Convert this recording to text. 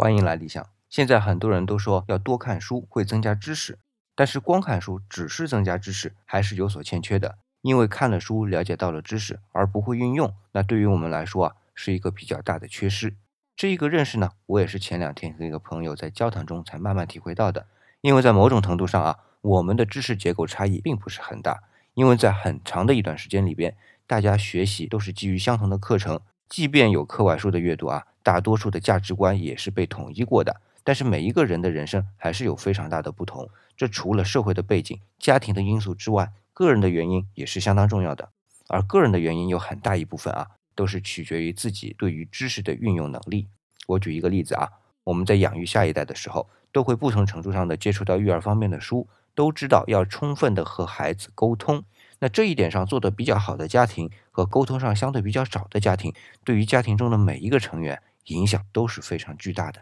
欢迎来理想。现在很多人都说要多看书会增加知识，但是光看书只是增加知识还是有所欠缺的。因为看了书了解到了知识而不会运用，那对于我们来说啊是一个比较大的缺失。这一个认识呢，我也是前两天和一个朋友在交谈中才慢慢体会到的。因为在某种程度上啊，我们的知识结构差异并不是很大，因为在很长的一段时间里边，大家学习都是基于相同的课程。即便有课外书的阅读啊，大多数的价值观也是被统一过的。但是每一个人的人生还是有非常大的不同。这除了社会的背景、家庭的因素之外，个人的原因也是相当重要的。而个人的原因有很大一部分啊，都是取决于自己对于知识的运用能力。我举一个例子啊，我们在养育下一代的时候，都会不同程度上的接触到育儿方面的书，都知道要充分的和孩子沟通。那这一点上做得比较好的家庭和沟通上相对比较少的家庭，对于家庭中的每一个成员影响都是非常巨大的。